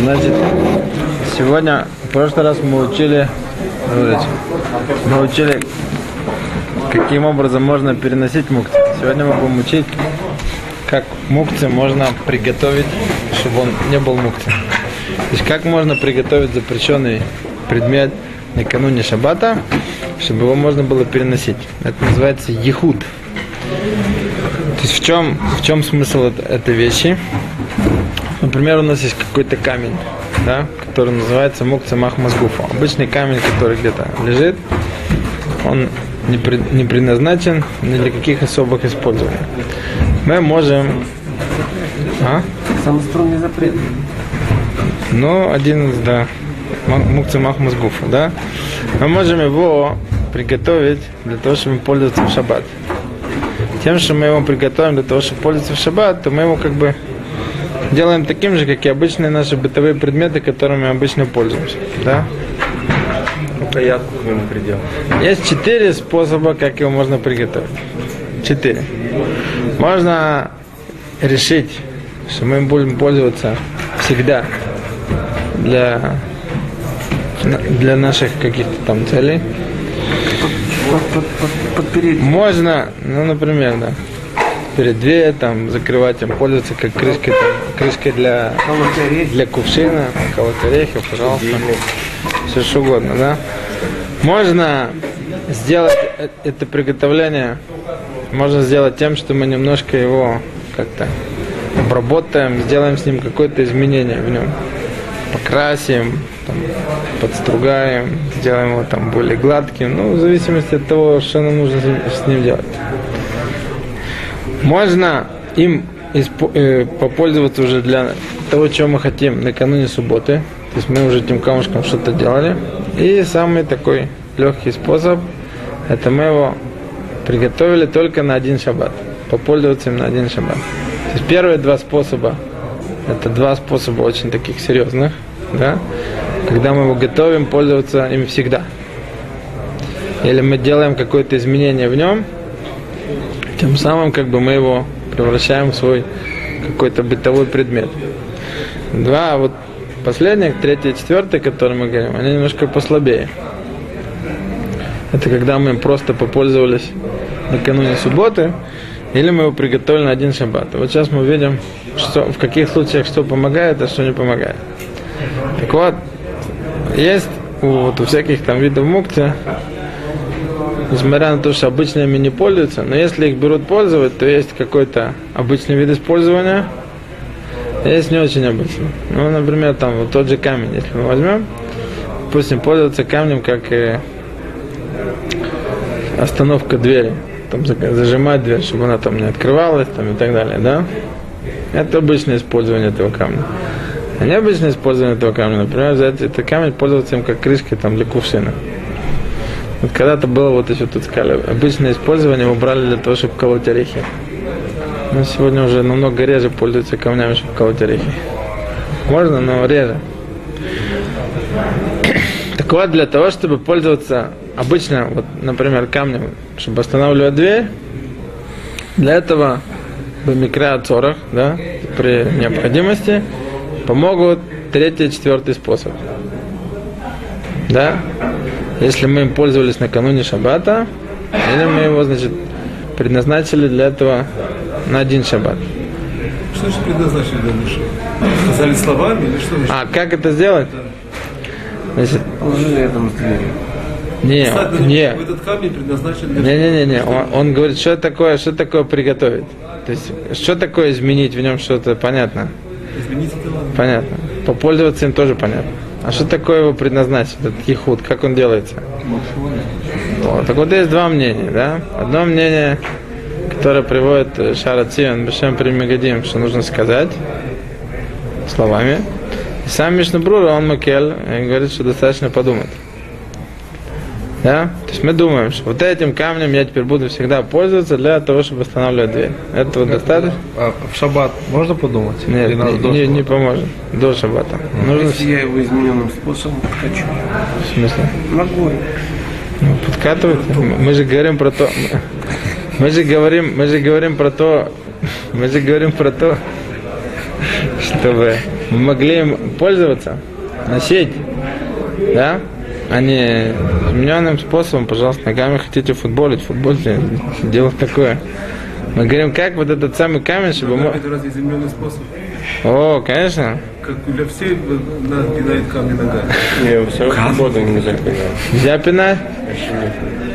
Значит, сегодня, в прошлый раз мы учили, мы учили, каким образом можно переносить мукти. Сегодня мы будем учить, как мукти можно приготовить, чтобы он не был мукти. То есть, как можно приготовить запрещенный предмет накануне шаббата, чтобы его можно было переносить. Это называется ехуд. То есть в чем, в чем смысл это- этой вещи? Например, у нас есть какой-то камень, да, который называется мукца махмазгуфа. Обычный камень, который где-то лежит, он не, пред- не предназначен ни для каких особых использований. Мы можем... А? Самострунный запрет. Ну, один из, да, мукца махмазгуфа, да. Мы можем его приготовить для того, чтобы пользоваться в шаббат. Тем, что мы его приготовим для того, чтобы пользоваться в шаббат, то мы его как бы делаем таким же, как и обычные наши бытовые предметы, которыми обычно пользуемся. Да? Я к моему пределу. Есть четыре способа, как его можно приготовить. Четыре. Можно решить, что мы им будем пользоваться всегда для, для наших каких-то там целей. Под, под, под, подпереть. Можно, ну, например, да, перед дверь, там, закрывать, им пользоваться как крышкой, там, крышкой для, для кувшина, колоть орехи, пожалуйста. Все что угодно, да. Можно сделать э- это приготовление, можно сделать тем, что мы немножко его как-то обработаем, сделаем с ним какое-то изменение в нем. Покрасим, там, подстругаем, сделаем его там более гладким, ну, в зависимости от того, что нам нужно с ним делать. Можно им э, попользоваться уже для того, чего мы хотим накануне субботы. То есть мы уже этим камушком что-то делали. И самый такой легкий способ, это мы его приготовили только на один шаббат. Попользоваться им на один шаббат. То есть первые два способа, это два способа очень таких серьезных, да, когда мы его готовим, пользоваться им всегда. Или мы делаем какое-то изменение в нем, тем самым как бы мы его превращаем в свой какой-то бытовой предмет. Два, вот последних, третий четвертый, которые мы говорим, они немножко послабее. Это когда мы им просто попользовались накануне субботы, или мы его приготовили на один шаббат. Вот сейчас мы увидим, что, в каких случаях что помогает, а что не помогает. Так вот, есть вот, у всяких там видов мукти, несмотря на то, что обычно ими не пользуются, но если их берут пользовать, то есть какой-то обычный вид использования, а есть не очень обычный. Ну, например, там вот тот же камень, если мы возьмем, допустим, пользоваться камнем как э, остановка двери, там за- зажимать дверь, чтобы она там не открывалась, там и так далее, да? Это обычное использование этого камня. А необычное использование этого камня, например, взять этот камень, пользоваться им как крышкой там, для кувшина. Вот когда-то было, вот еще тут сказали, обычное использование его брали для того, чтобы колоть орехи. Но сегодня уже намного реже пользуются камнями, чтобы колоть орехи. Можно, но реже. Так вот, для того, чтобы пользоваться обычно, вот, например, камнем, чтобы останавливать дверь, для этого в микроотцорах, да, при необходимости, помогут третий четвертый способ. Да? Если мы им пользовались накануне шаббата, или мы его, значит, предназначили для этого на один шаббат. Что же предназначили для души? Сказали словами или что? А как это сделать? Значит, Положили рядом с дверью. не, на не, Этот камень предназначен для не, не, не, не. Он, он говорит, что такое, что такое приготовить. То есть, что такое изменить в нем что-то, понятно. изменить это ладно. Понятно. Попользоваться им тоже понятно. А что такое его предназначить, этот ехуд, как он делается? Вот. Так вот есть два мнения, да? Одно мнение, которое приводит э, Шара Цивен, Бешем Примегадим, что нужно сказать словами. И сам Мишнабрура, он Макель, и говорит, что достаточно подумать. Да? То есть мы думаем, что вот этим камнем я теперь буду всегда пользоваться для того, чтобы останавливать дверь. Этого достаточно? А в шаббат можно подумать? Нет, не, до не, не поможет. До шаббата. Нужно Если я его измененным способом хочу. в смысле? Могу. Ну, подкатывать. Мы же говорим про то. Мы же говорим, мы же говорим про то. Мы же говорим про то, чтобы мы могли им пользоваться, носить, да, а не измененным способом, пожалуйста, ногами хотите футболить, футбольте, дело такое. Мы говорим, как вот этот самый камень, чтобы мы... Это разве измененный способ? О, конечно. Как для всех надо пинать камни ногами. Не, все футбол нельзя пинать. Нельзя пинать?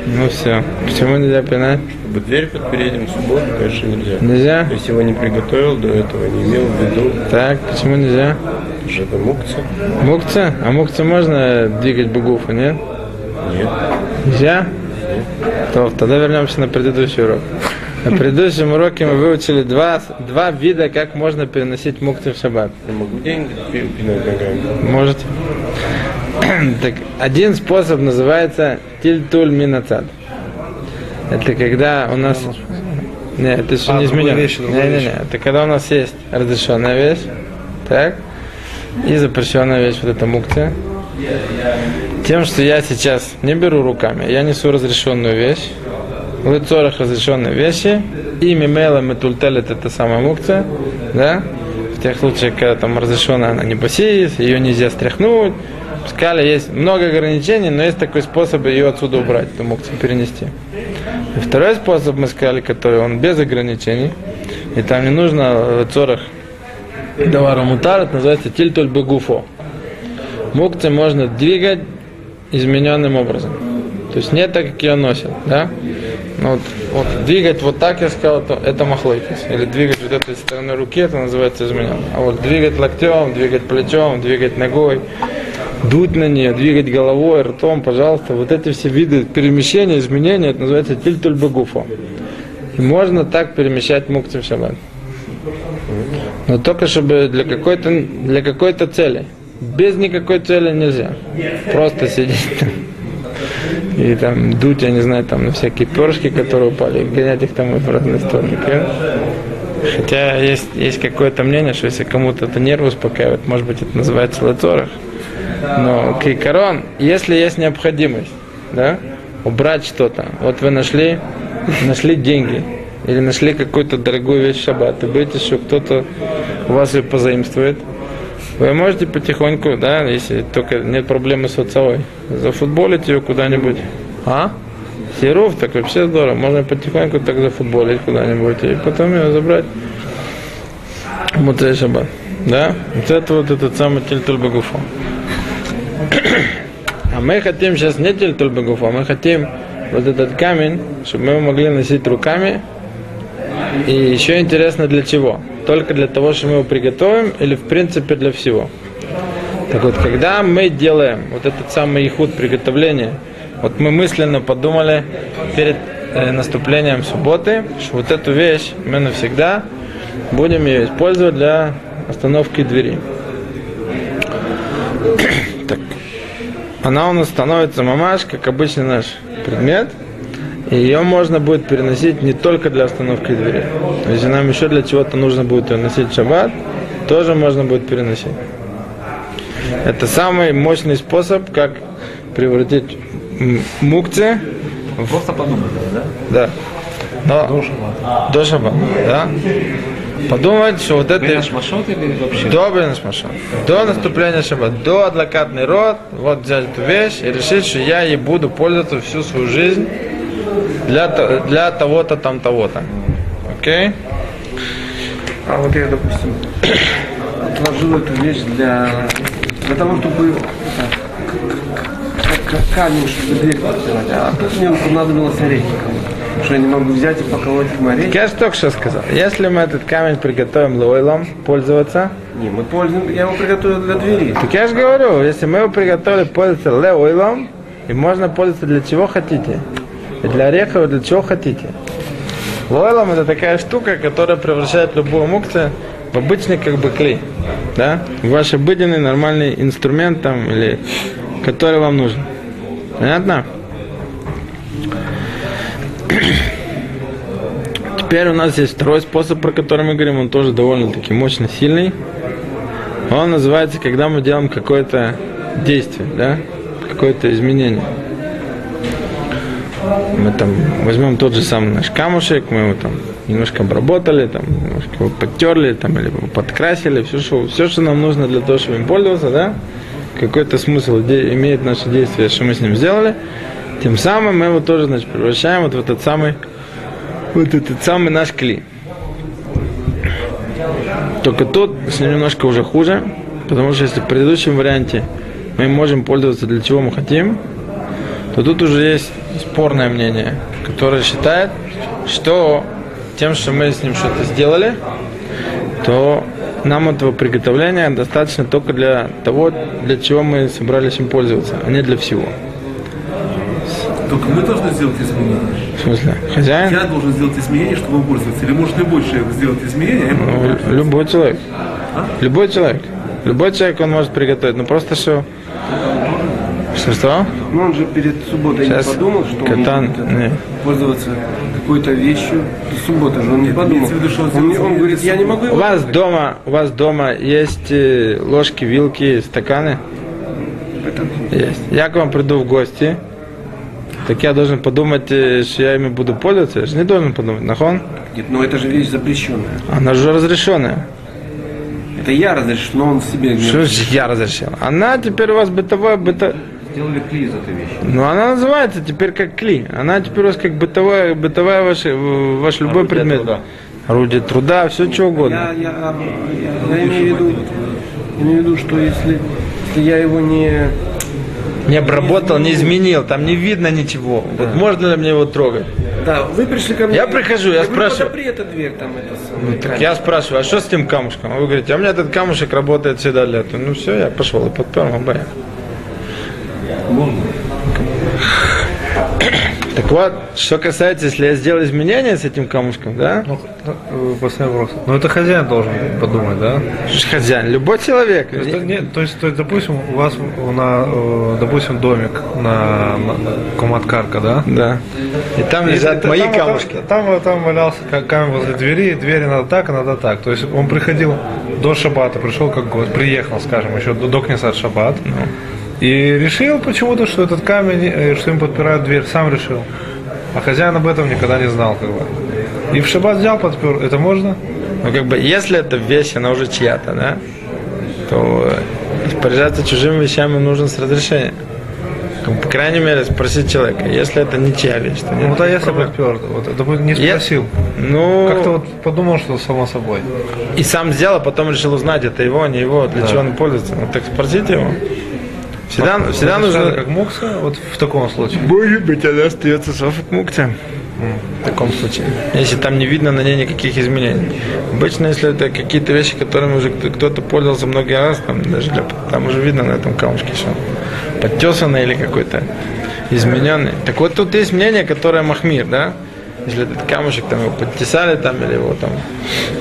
Ну все. Почему нельзя пинать? Чтобы дверь под передним субботу, конечно, нельзя. Нельзя? Если его не приготовил до этого, не имел в виду, Так, почему нельзя? Это мукция. Мукца? А мукца можно двигать бугуфа, нет? Нет. Нельзя? То, тогда вернемся на предыдущий урок. На предыдущем уроке мы выучили два, два вида, как можно переносить мукты в шаббат. Я могу деньги пи- пинать ногами. Можете? так, один способ называется тильтуль минацад. Это когда у нас... Нет, это еще А, не изменено. Не, не, не. Это когда у нас есть разрешенная вещь, так, и запрещенная вещь, вот эта мукция. Тем, что я сейчас не беру руками, я несу разрешенную вещь, в лицорах разрешенные вещи, и мимела метультелет это самая мукция, да, в тех случаях, когда там разрешенная она не басис, ее нельзя стряхнуть, в скале есть много ограничений, но есть такой способ ее отсюда убрать, эту мукцию перенести. И второй способ мы сказали, который он без ограничений, и там не нужно в лицорах Давара мутар, это называется тильтуль бегуфо. Мукцы можно двигать измененным образом. То есть не так, как ее носят, да? Ну, вот, вот двигать вот так, я сказал, то это махлойкис. Или двигать вот этой стороной руки, это называется изменен. А вот двигать локтем, двигать плечом, двигать ногой, дуть на нее, двигать головой, ртом, пожалуйста, вот эти все виды перемещения, изменения, это называется тильтуль. И можно так перемещать мукцы в шаббат. Но только чтобы для какой-то для какой-то цели. Без никакой цели нельзя. Просто сидеть там. И там дуть, я не знаю, там на всякие перышки, которые упали, гонять их там в разные стороны. Хотя есть, есть какое-то мнение, что если кому-то это нервы успокаивает, может быть, это называется лацорах. Но кейкарон, если есть необходимость, да, убрать что-то. Вот вы нашли, нашли деньги, или нашли какую-то дорогую вещь шаббат, и боитесь, что кто-то у вас ее позаимствует, вы можете потихоньку, да, если только нет проблемы с отцовой, зафутболить ее куда-нибудь. А? Серов, так вообще здорово. Можно потихоньку так зафутболить куда-нибудь и потом ее забрать. Мутрей шаббат. Да? Вот это вот этот самый тильтуль багуфо. А мы хотим сейчас не тильтуль багуфо, мы хотим вот этот камень, чтобы мы могли носить руками. И еще интересно для чего? Только для того, что мы его приготовим или в принципе для всего? Так вот, когда мы делаем вот этот самый ихуд приготовления, вот мы мысленно подумали перед э, наступлением субботы, что вот эту вещь мы навсегда будем ее использовать для остановки двери. Так, она у нас становится мамаш, как обычный наш предмет, ее можно будет переносить не только для остановки двери. Если нам еще для чего-то нужно будет ее носить шаббат, тоже можно будет переносить. Это самый мощный способ, как превратить мукцы в... Просто подумать, да? Да. Но, до шаббата. До шаббата, да. Подумать, что вот это... Машот или вообще? До Бенешмаша. До наступления шаббата. До адлакатный рот. Вот взять эту вещь и решить, что я ей буду пользоваться всю свою жизнь для, для того-то там того-то. Окей? А вот я, допустим, отложил эту вещь для, для того, чтобы как, как камень, чтобы дверь открывать. А тут мне понадобилось орехи кому-то. Что я не могу взять и поколоть им орехи? Я же только что сказал. Если мы этот камень приготовим лойлом пользоваться, Не, мы пользуем, я его приготовил для двери. так я же говорю, если мы его приготовили пользоваться леойлом, и можно пользоваться для чего хотите. Для орехов, для чего хотите. Лойлом это такая штука, которая превращает любую мукцию в обычный как бы клей. Да? Ваш обыденный нормальный инструмент там, или который вам нужен. Понятно? Теперь у нас есть второй способ, про который мы говорим, он тоже довольно-таки мощно сильный. Он называется, когда мы делаем какое-то действие, да, какое-то изменение. Мы там возьмем тот же самый наш камушек, мы его там немножко обработали, там, немножко его подтерли, там, или подкрасили, все что, все, что нам нужно для того, чтобы им пользоваться, да, какой-то смысл имеет наше действие, что мы с ним сделали, тем самым мы его тоже, значит, превращаем вот в этот самый, вот этот самый наш клей. Только тут с ним немножко уже хуже, потому что если в предыдущем варианте мы можем пользоваться для чего мы хотим, то тут уже есть спорное мнение, которое считает, что тем, что мы с ним что-то сделали, то нам этого приготовления достаточно только для того, для чего мы собрались им пользоваться, а не для всего. Только мы должны сделать изменения. В смысле, хозяин? Я должен сделать изменения, чтобы им пользоваться. Или может любой человек сделать изменения, а Ну, любой человек. Любой человек. Любой человек он может приготовить. Ну просто что. Что что? Но он же перед субботой Сейчас не подумал, что он катан. может Не. пользоваться какой-то вещью. Суббота же он не подумал. он Он, он говорит, я не могу У вас дома, у вас дома есть э, ложки, вилки, стаканы? Есть. Я к вам приду в гости. Так я должен подумать, э, что я ими буду пользоваться. Я же не должен подумать. Нахон? Нет, но это же вещь запрещенная. Она же разрешенная. Это я разрешил, но он себе... Что же я разрешил? Она теперь у вас бытовая, быто... Сделали клей из этой вещи. Ну, она называется теперь как кли. Она теперь у вас как бытовая, бытовая ваш, ваш любой Орудие предмет. труда. Орудие труда, все что угодно. Я, я, я, я имею в виду, я имею в виду, что если, если я его не... Не обработал, не изменил, там не видно ничего. Вот можно ли мне его трогать? Да, вы пришли ко мне. Я прихожу, я говорю, спрашиваю. подопри эту дверь, там это самое. Ну, так я спрашиваю, а что с тем камушком? А вы говорите, а у меня этот камушек работает всегда для этого. Ну все, я пошел и подпер, обоя. Так вот, что касается, если я сделал изменения с этим камушком, да? Ну, э, последний вопрос. Ну, это хозяин должен подумать, да? Хозяин, любой человек. То есть, нет, то есть, то есть, допустим, у вас на, э, допустим, домик на, на Коматкарка, да? Да. И там лежат там- мои там- камушки. Там, там, там валялся ка- камень возле двери, двери надо так, надо так. То есть он приходил до шабата, пришел как гость, приехал, скажем, еще до, до Кнесат шаббат. Ну. И решил почему-то, что этот камень, э, что им подпирают дверь, сам решил. А хозяин об этом никогда не знал, как бы. И в шаббат взял, подпер. Это можно? Ну, как бы, если эта вещь, она уже чья-то, да, то э, распоряжаться чужими вещами нужно с разрешения. Бы, По крайней мере, спросить человека. Если это не чья вещь, то Ну, нет вот а если проблем. подпер, вот, допустим, не Я- спросил. Ну, Как-то вот подумал, что само собой. и сам сделал, а потом решил узнать, это его, не его, для чего он пользуется. Ну, так спросите его. Всегда, всегда Разрешали нужно... как мукса, вот в таком случае. Может быть, она остается софок мукте. В таком случае. Если там не видно на ней никаких изменений. Обычно, если это какие-то вещи, которыми уже кто- кто-то пользовался много раз, там даже для, там уже видно на этом камушке, что подтесанный или какой-то измененный. Так вот тут есть мнение, которое махмир, да? Если этот камушек там его подтесали там или его там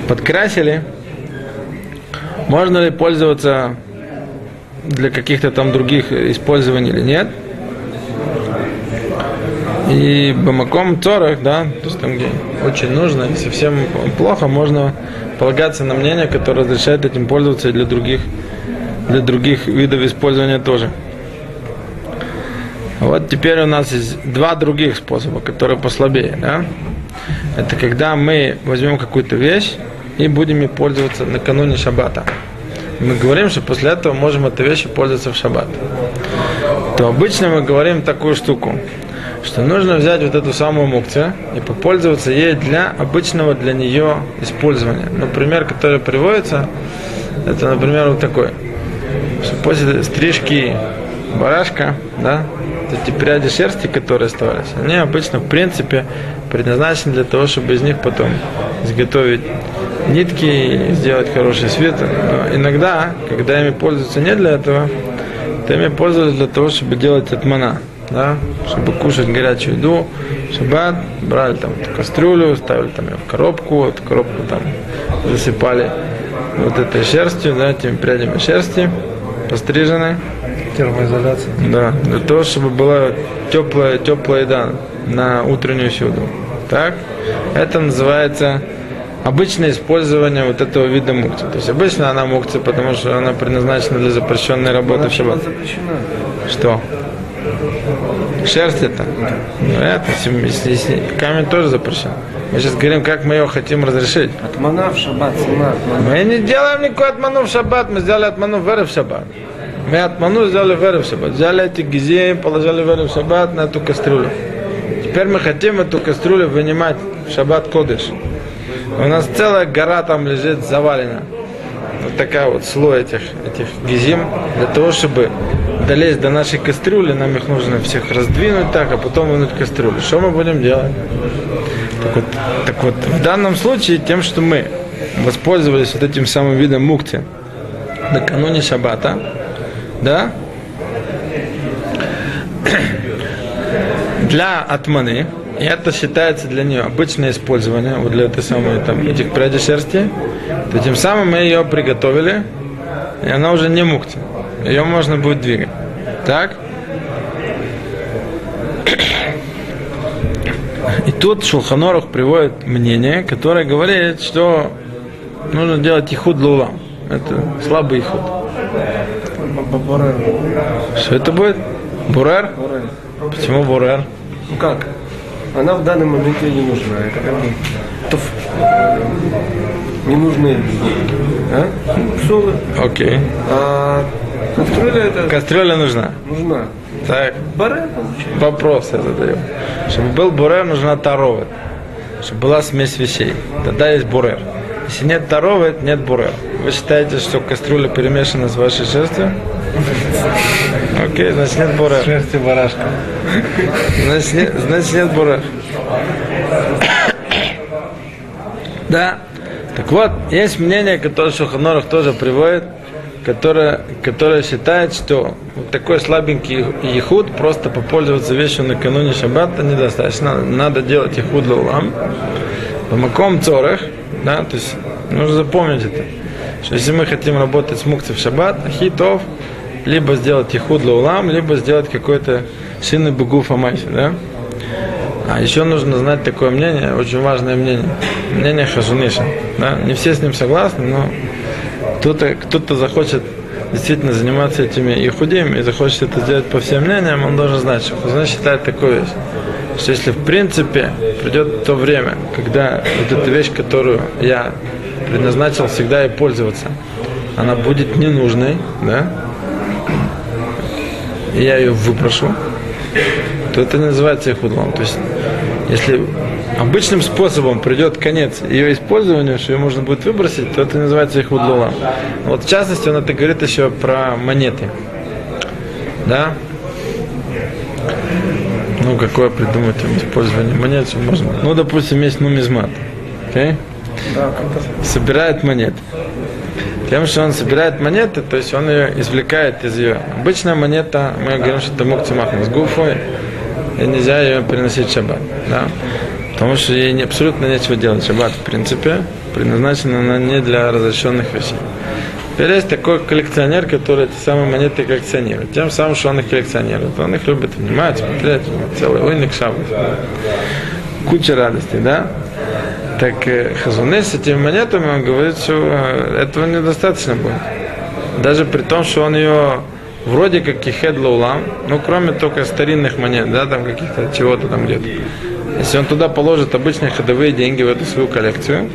подкрасили, можно ли пользоваться для каких-то там других использований или нет? И бамаком цорах, да, то есть там, где очень нужно, и совсем плохо, можно полагаться на мнение, которое разрешает этим пользоваться и для других, для других видов использования тоже. Вот теперь у нас есть два других способа, которые послабее, да. Это когда мы возьмем какую-то вещь и будем ей пользоваться накануне шаббата. Мы говорим, что после этого можем этой вещью пользоваться в шаббат. То обычно мы говорим такую штуку, что нужно взять вот эту самую мукцию и попользоваться ей для обычного для нее использования. Ну, пример, который приводится, это, например, вот такой. Что после стрижки барашка, да, эти пряди шерсти, которые оставались, они обычно, в принципе, предназначены для того, чтобы из них потом изготовить нитки и сделать хороший свитер. Но иногда, когда ими пользуются не для этого, то ими пользовались для того, чтобы делать отмана, да, чтобы кушать горячую еду, шаббат, брали там кастрюлю, ставили там ее в коробку, эту коробку там засыпали вот этой шерстью, да, этими прядями шерсти, постриженной, Термоизоляция. да, для того, чтобы была теплая, теплая еда на утреннюю сюду. Так? Это называется обычное использование вот этого вида мукции. То есть обычно она мукция, потому что она предназначена для запрещенной работы в Она шаббат. запрещена. Что? Шерсть это? Ну, это, камень тоже запрещен. Мы сейчас говорим, как мы его хотим разрешить. Атмана в шаббат, атмана. Мы не делаем никакой отману в шаббат, мы сделали отману в веры в шаббат. Мы отману сделали в веры в шаббат. Взяли эти гизи, положили веры в шаббат на эту кастрюлю. Теперь мы хотим эту кастрюлю вынимать в шаббат кодыш. У нас целая гора там лежит завалена. Вот такая вот слой этих, этих гизим. Для того, чтобы долезть до нашей кастрюли, нам их нужно всех раздвинуть так, а потом вынуть кастрюлю. Что мы будем делать? Так вот, так вот, в данном случае тем, что мы воспользовались вот этим самым видом мукти накануне шаббата, да, для атманы, и это считается для нее обычное использование, вот для этой самой, там, этих прядей шерсти, то тем самым мы ее приготовили, и она уже не мукти. Ее можно будет двигать. Так? И тут Шулханорух приводит мнение, которое говорит, что нужно делать ихуд лулам. Это слабый ихуд. Что это будет? Бурер? Почему бурер? Ну как? Она в данный момент ей не нужна. Это как бы туф. Не нужны. А? Псулы. Окей. А кастрюля это Кастрюля нужна. нужна. Так, Баре получается. вопрос я задаю. Чтобы был бурер, нужна таровет. Чтобы была смесь вещей. Тогда есть бурер. Если нет таровет, нет бурер. Вы считаете, что кастрюля перемешана с вашей шерстью? Окей, значит нет бурер. Шерсти барашка. Значит нет, значит нет бурер. Да. Так вот, есть мнение, которое Шуханорах тоже приводит, которое, которое считает, что вот такой слабенький ехуд, просто попользоваться вещью накануне шаббата недостаточно. Надо делать ехуд лаулам. По маком цорах, да, то есть нужно запомнить это, что если мы хотим работать с мукцией в шаббат, хитов, либо сделать ехуд лаулам, либо сделать какой-то сильный бугуф амайси, да. А еще нужно знать такое мнение, очень важное мнение. Мнение Хазуниша. Да? Не все с ним согласны, но кто-то, кто-то захочет действительно заниматься этими ихудим и захочет это сделать по всем мнениям, он должен знать, что Хазуныш считает такую вещь. Что если в принципе придет то время, когда вот эта вещь, которую я предназначил всегда и пользоваться, она будет ненужной, да, и я ее выброшу, то это не называется ихудлом. То есть, если обычным способом придет конец ее использованию, что ее можно будет выбросить, то это называется ихудлолам. Вот в частности, он это говорит еще про монеты. Да? Ну, какое придумать им использование монет, что можно? Ну, допустим, есть нумизмат. Окей? Собирает монеты. Тем, что он собирает монеты, то есть он ее извлекает из ее. Обычная монета, мы говорим, что это с гуфой, и нельзя ее переносить в шаббат. Да? Потому что ей не, абсолютно нечего делать. Шаббат, в принципе, предназначена она не для разрешенных вещей. Теперь есть такой коллекционер, который эти самые монеты коллекционирует. Тем самым, что он их коллекционирует. Он их любит внимать, смотреть, целый уйник шаббат. Куча радости, да? Так э, Хазунес с этими монетами, он говорит, что э, этого недостаточно будет. Даже при том, что он ее вроде как кихед лаулам, ну кроме только старинных монет, да, там каких-то чего-то там где-то. Если он туда положит обычные ходовые деньги в эту свою коллекцию,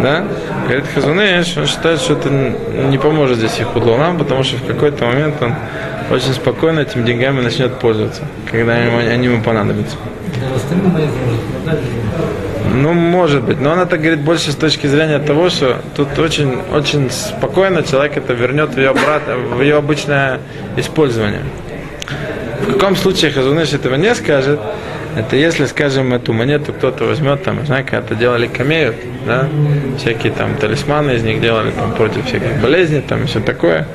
да, говорит Хазунеш, он считает, что это не поможет здесь их лаулам, потому что в какой-то момент он очень спокойно этими деньгами начнет пользоваться, когда они ему понадобятся. Ну, может быть. Но он это говорит больше с точки зрения того, что тут очень, очень спокойно человек это вернет в ее, обратно, в ее обычное использование. В каком случае Хазуныш этого не скажет, это если, скажем, эту монету кто-то возьмет, там, знаете, когда-то делали камеют, да, всякие там талисманы из них делали там против всяких болезней, там и все такое.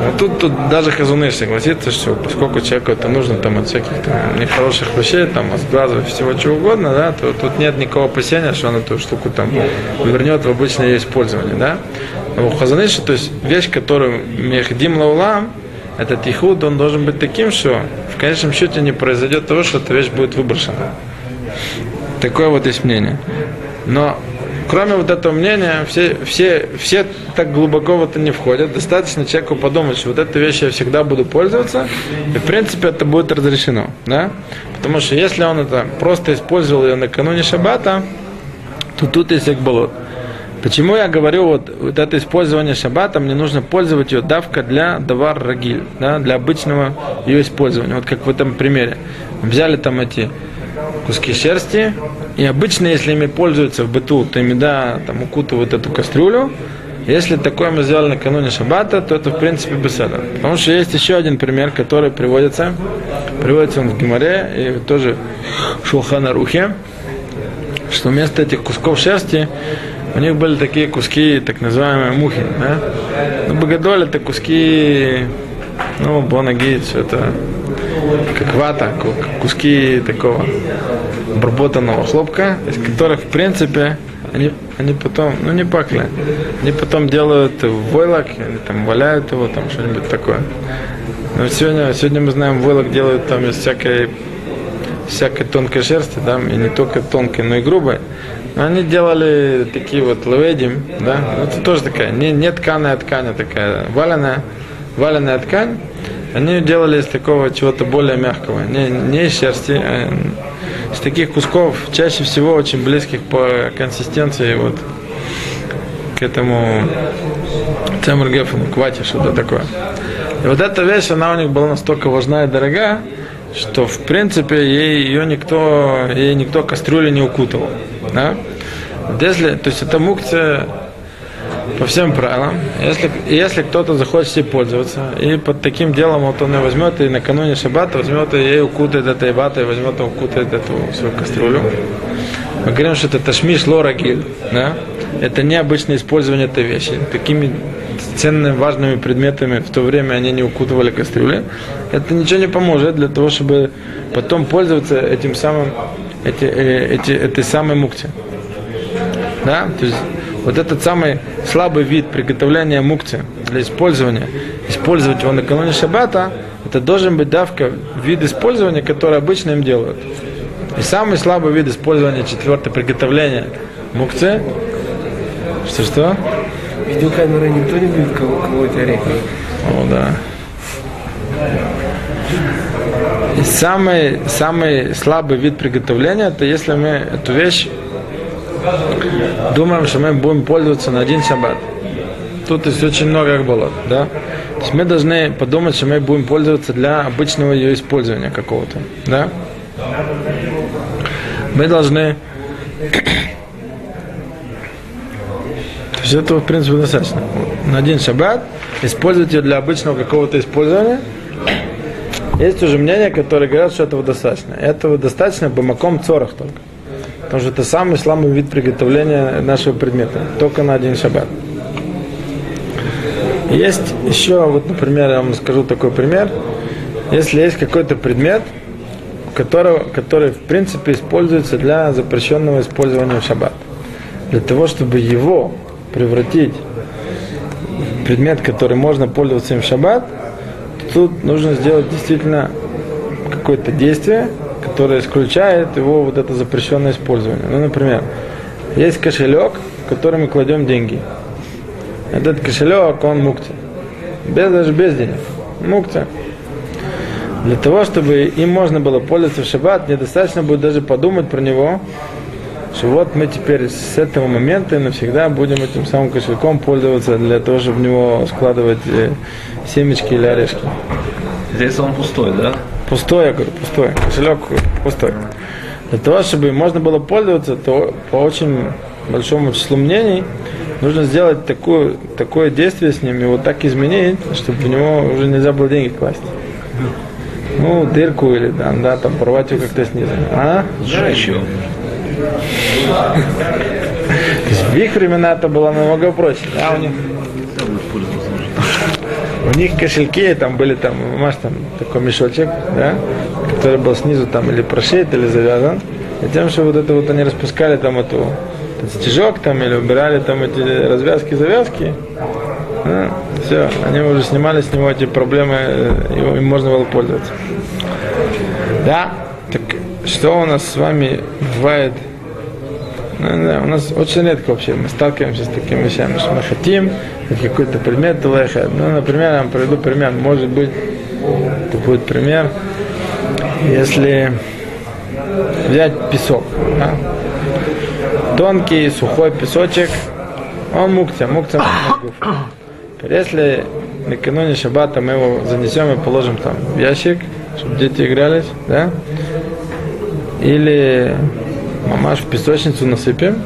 А тут, тут даже Хазуныш согласится, что поскольку человеку это нужно там от всяких там, нехороших вещей, там, от глаза, всего чего угодно, да, то тут нет никакого опасения, что он эту штуку там вернет в обычное использование, да. Но у Хазуныша, то есть вещь, которую Мехдим Лаулам, этот ихуд, он должен быть таким, что в конечном счете не произойдет того, что эта вещь будет выброшена. Такое вот есть мнение. Но кроме вот этого мнения, все, все, все так глубоко в это не входят. Достаточно человеку подумать, что вот этой вещью я всегда буду пользоваться, и в принципе это будет разрешено. Да? Потому что если он это просто использовал ее накануне шаббата, то тут есть экболот. Почему я говорю, вот, вот это использование шаббата, мне нужно пользовать ее давка для давар рагиль, да, для обычного ее использования. Вот как в этом примере. Взяли там эти куски шерсти, и обычно, если ими пользуются в быту, то ими, да, там укутывают эту кастрюлю. Если такое мы сделали накануне шаббата, то это в принципе беседа. Потому что есть еще один пример, который приводится, приводится он в Гимаре и тоже в Шулхана Рухе, что вместо этих кусков шерсти у них были такие куски, так называемые мухи. Да? Ну, богодоль это куски, ну, бонагид, все это как вата, ку- куски такого обработанного хлопка, из которых, в принципе, они, они потом, ну не пакли, они потом делают войлок, они там валяют его, там что-нибудь такое. Но сегодня, сегодня мы знаем, войлок делают там из всякой, всякой тонкой шерсти, да, и не только тонкой, но и грубой. Но Они делали такие вот лаведим, да, Ну, это тоже такая, не, не тканая ткань, а такая валеная, валеная ткань. Они делали из такого чего-то более мягкого, не, не из шерсти, а из таких кусков, чаще всего очень близких по консистенции вот к этому цемергефену, к вате, что-то такое. И вот эта вещь, она у них была настолько важна и дорога, что в принципе ей, ее никто, ей никто кастрюли не укутывал. Да? Если, то есть это мукция по всем правилам. Если, если кто-то захочет ей пользоваться, и под таким делом вот он ее возьмет и накануне шаббата возьмет и ей укутает этой ватой, возьмет и укутает эту свою кастрюлю. Мы говорим, что это ташмиш лорагиль, да? Это необычное использование этой вещи. Такими ценными, важными предметами в то время они не укутывали кастрюли. Это ничего не поможет для того, чтобы потом пользоваться этим самым, эти, э, эти, этой самой мукти. Да? То есть вот этот самый слабый вид приготовления мукти для использования, использовать его накануне шаббата, это должен быть давка вид использования, который обычно им делают. И самый слабый вид использования четвертое приготовления мукцы, что что? Видеокамеры никто не будет кого- колоть орехи. О, да. И самый, самый слабый вид приготовления, это если мы эту вещь думаем, что мы будем пользоваться на один шаббат. Тут есть очень много акбалот, да? То есть мы должны подумать, что мы будем пользоваться для обычного ее использования какого-то, да? Мы должны то есть этого, в принципе, достаточно. На один шаббат использовать ее для обычного какого-то использования. Есть уже мнения, которые говорят, что этого достаточно. Этого достаточно бамаком цорах только. Потому что это самый слабый вид приготовления нашего предмета. Только на один шаббат. Есть еще, вот, например, я вам скажу такой пример. Если есть какой-то предмет, которого, который, в принципе, используется для запрещенного использования в шаббат. Для того, чтобы его превратить в предмет, который можно пользоваться им в шаббат, тут нужно сделать действительно какое-то действие, которое исключает его вот это запрещенное использование. Ну, например, есть кошелек, в который мы кладем деньги. Этот кошелек, он мукти. Без, даже без денег. Мукти. Для того, чтобы им можно было пользоваться в шаббат, недостаточно будет даже подумать про него, что вот мы теперь с этого момента навсегда будем этим самым кошельком пользоваться для того, чтобы в него складывать э, семечки или орешки. Здесь он пустой, да? Пустой, я говорю, пустой. Кошелек пустой. Для того, чтобы можно было пользоваться, то по очень большому числу мнений нужно сделать такое, такое действие с ним, его так изменить, чтобы в него уже нельзя было деньги класть. Ну, дырку или да, да, там порвать его как-то снизу. А? Его. То есть в их времена это было намного проще. А у них у них кошельки, там были там, маш там такой мешочек, да, который был снизу там или прошит, или завязан. И тем, что вот это вот они распускали там эту стежок там или убирали там эти развязки, завязки, все, они уже снимали с него эти проблемы, э, его- им можно было пользоваться. Да, так что у нас с вами бывает да, у нас очень редко вообще мы сталкиваемся с такими вещами, что мы хотим какой-то предмет лехет. Ну, например, я вам приведу пример. Может быть, это будет пример, если взять песок. да. Тонкий, сухой песочек, он мукция, мукция. Если накануне шаббата мы его занесем и положим там в ящик, чтобы дети игрались, да, или мамаш в песочницу насыпем,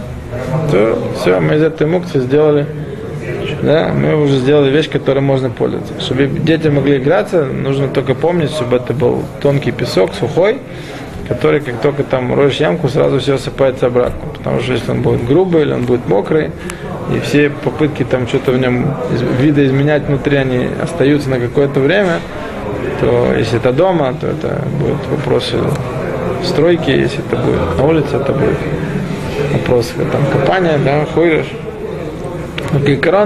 то все, мы из этой мукции сделали, да, мы уже сделали вещь, которой можно пользоваться. Чтобы дети могли играться, нужно только помнить, чтобы это был тонкий песок, сухой, который, как только там роешь ямку, сразу все осыпается обратно. Потому что если он будет грубый или он будет мокрый, и все попытки там что-то в нем из- видоизменять внутри, они остаются на какое-то время, то если это дома, то это будут вопросы стройки, если это будет на улице, это будет вопрос там копания, да, ходишь. Ну,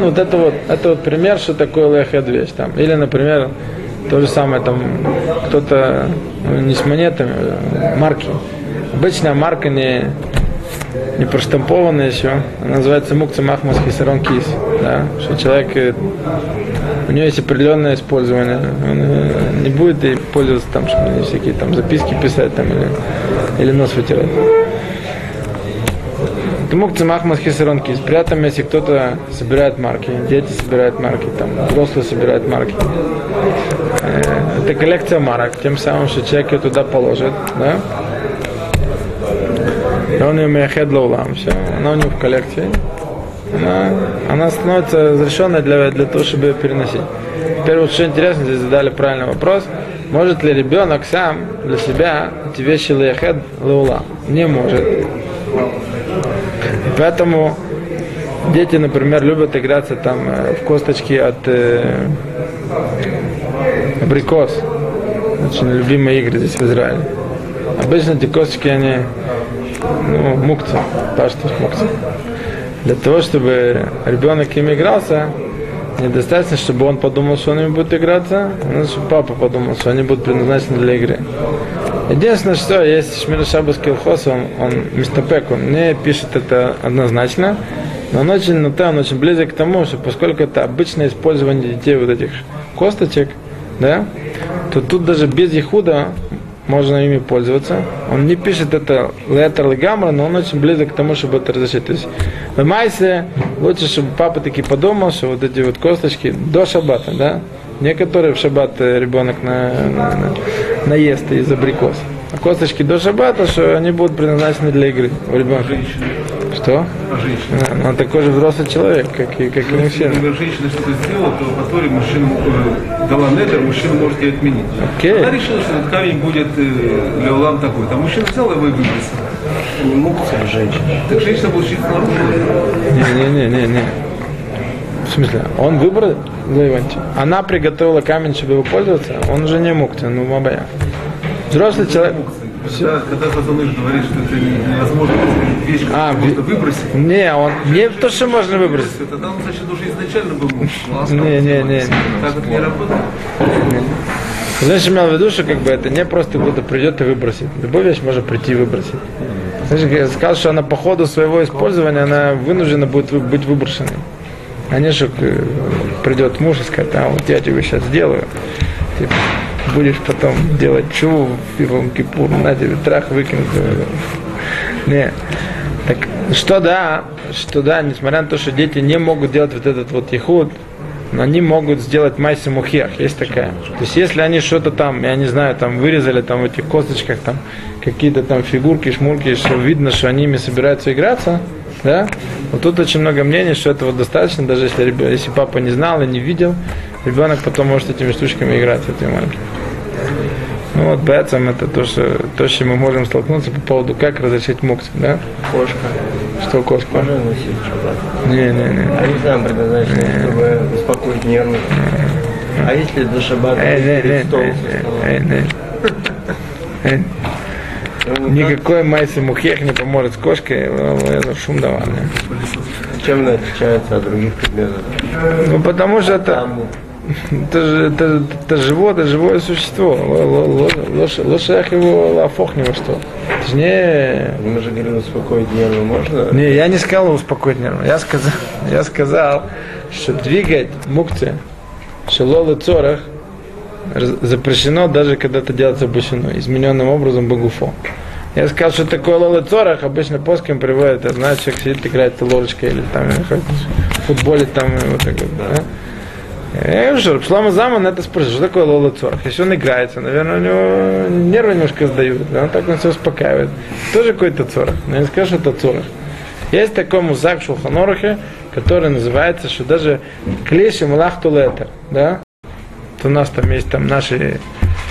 вот это вот, это вот пример, что такое лехед вещь. Там. Или, например, то же самое, там, кто-то, ну, не с монетами, а марки. Обычная марка не, не проштампованная еще. Она называется мукца махмас хисарон кис. Да? Что человек, э, у него есть определенное использование. Он э, не будет и пользоваться там, чтобы всякие там записки писать там, или, или нос вытирать. Это мукцы махмас хисаронки. При этом, если кто-то собирает марки, дети собирают марки, там, взрослые собирают марки. Э, Это коллекция марок, тем самым, что человек ее туда положит, да? И он ее мехед лаулам, все, она у него в коллекции. Она, она становится разрешенной для, для того, чтобы ее переносить. Теперь вот что интересно, здесь задали правильный вопрос. Может ли ребенок сам для себя эти вещи лехед лаула? Не может. Поэтому дети, например, любят играться там э, в косточки от э, абрикос. Очень любимые игры здесь в Израиле. Обычно эти косточки, они ну, мукцы, паштус мукцы. Для того, чтобы ребенок ими игрался, недостаточно, чтобы он подумал, что он ими будет играться, надо, чтобы папа подумал, что они будут предназначены для игры. Единственное, что есть Шмир Шабас Килхос, он, он Мистапек, он не пишет это однозначно, но он очень, но он очень близок к тому, что поскольку это обычное использование детей вот этих косточек, да, то тут даже без Ихуда можно ими пользоваться. Он не пишет это летер легамра, но он очень близок к тому, чтобы это разрешить. То есть в Майсе лучше, чтобы папа таки подумал, что вот эти вот косточки до шаббата, да, некоторые в шаббат э, ребенок на, на, на- наест из абрикос. А косточки до шаббата, что они будут предназначены для игры у ребенка. Что? Женщина? А, Ну, он такой же взрослый человек, как и, как и Если, мужчина. например, женщина что-то сделала, то по Торе мужчина э, дала недер, мужчина может ее отменить. Окей. Она решила, что этот камень будет э, для улам такой. Там мужчина взял его и выбросил. Не мукция женщина. Так женщина чисто нарушила. Не-не-не-не. В смысле, он выбрал Лейванти. Она приготовила камень, чтобы его пользоваться, он уже не мукти, ну мабая. Взрослый человек. Когда, когда Хазаныш говорит, что это не- невозможно вещь, А, можно выбросить, Не, он не то, что можно выбросить. это там, значит, уже изначально был муж. Не, не, не. Так это не работает. Знаешь, имел в виду, что как бы это не просто кто-то придет и выбросит. Любую вещь можно прийти и выбросить. Знаешь, я сказал, что она по ходу своего использования, она вынуждена будет быть выброшенной. А не что э, придет муж и скажет, а вот я тебе сейчас сделаю. Ты будешь потом делать чу в Йом Кипур, на тебе трах выкинуть. Не. Так что да, что да, несмотря на то, что дети не могут делать вот этот вот ехуд, но они могут сделать майси мухех, есть такая. То есть если они что-то там, я не знаю, там вырезали там в этих косточках там какие-то там фигурки, шмурки, что видно, что они ими собираются играться, да? Вот тут очень много мнений, что этого достаточно, даже если, если папа не знал и не видел, ребенок потом может этими штучками играть, этими маленькими. Ну вот поэтому это то, что, то, с чем мы можем столкнуться по поводу, как разрешить мукс, да? Кошка. Что кошка? Можно носить шаббат? Не, не, не. Они сам предназначены, чтобы успокоить нервы. А если до шаббата Эй, эй, эй, перед стол эй, эй. Ну, не. Никакой майси мухех не поможет с кошкой, э, это шум давали. Чем она отличается от других предметов? Ну потому что это, Это же это, это живое, это живое существо. Лошах его лафох ни во что. Не... Мы же говорили, успокоить нервы можно? Не, я не сказал успокоить нервы. Я сказал, я сказал, что двигать мукцы, шелолы цорах, запрещено даже когда это делается бусино, измененным образом багуфо. Я сказал, что такое лолы цорах, обычно поским приводит, это значит, человек сидит, играет ложечкой или там футболе там вот так вот, да? Что Шлама Заман это спросил, что такое Лола Цорах? Если он играется, наверное, у него нервы немножко сдают, да, он так он все успокаивает. Тоже какой-то цорах, но я не скажу, что это цорах. Есть такой музак в Шулханорахе, который называется, что даже клеши малах тулетер, да? Вот у нас там есть там наши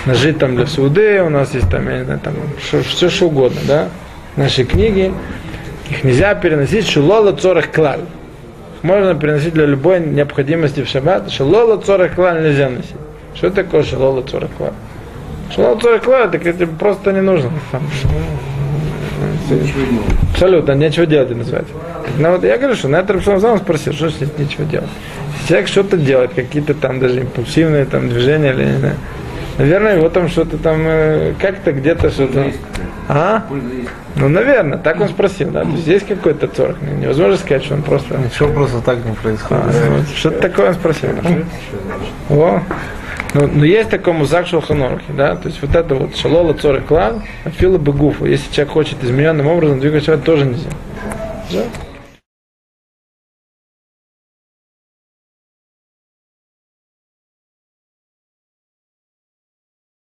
ножи там для суды, у нас есть там, я не знаю, там все что угодно, да? Наши книги, их нельзя переносить шулола цорах клаль можно переносить для любой необходимости в шаббат. Шалола цорах клаль нельзя носить. Что такое шалола цорах клаль? Шалола цорах клаль, так это просто не нужно. Абсолютно, нечего делать называется. Ну, вот я говорю, что на это Рабшалам сам спросил, что здесь нечего делать. Человек что-то делает, какие-то там даже импульсивные там движения или не знаю, наверное, его там что-то там э, как-то где-то что-то. А? Ну, наверное, так он спросил, да. То есть есть какой-то цорах. Невозможно сказать, что он просто Все просто так не происходит. а, вот Что-то такое он спросил. О. Ну, но есть такой музак шелханорхи, да, то есть вот это вот шалола цоры клан, афила бегуфу. Если человек хочет измененным образом двигать человек, тоже нельзя. Да?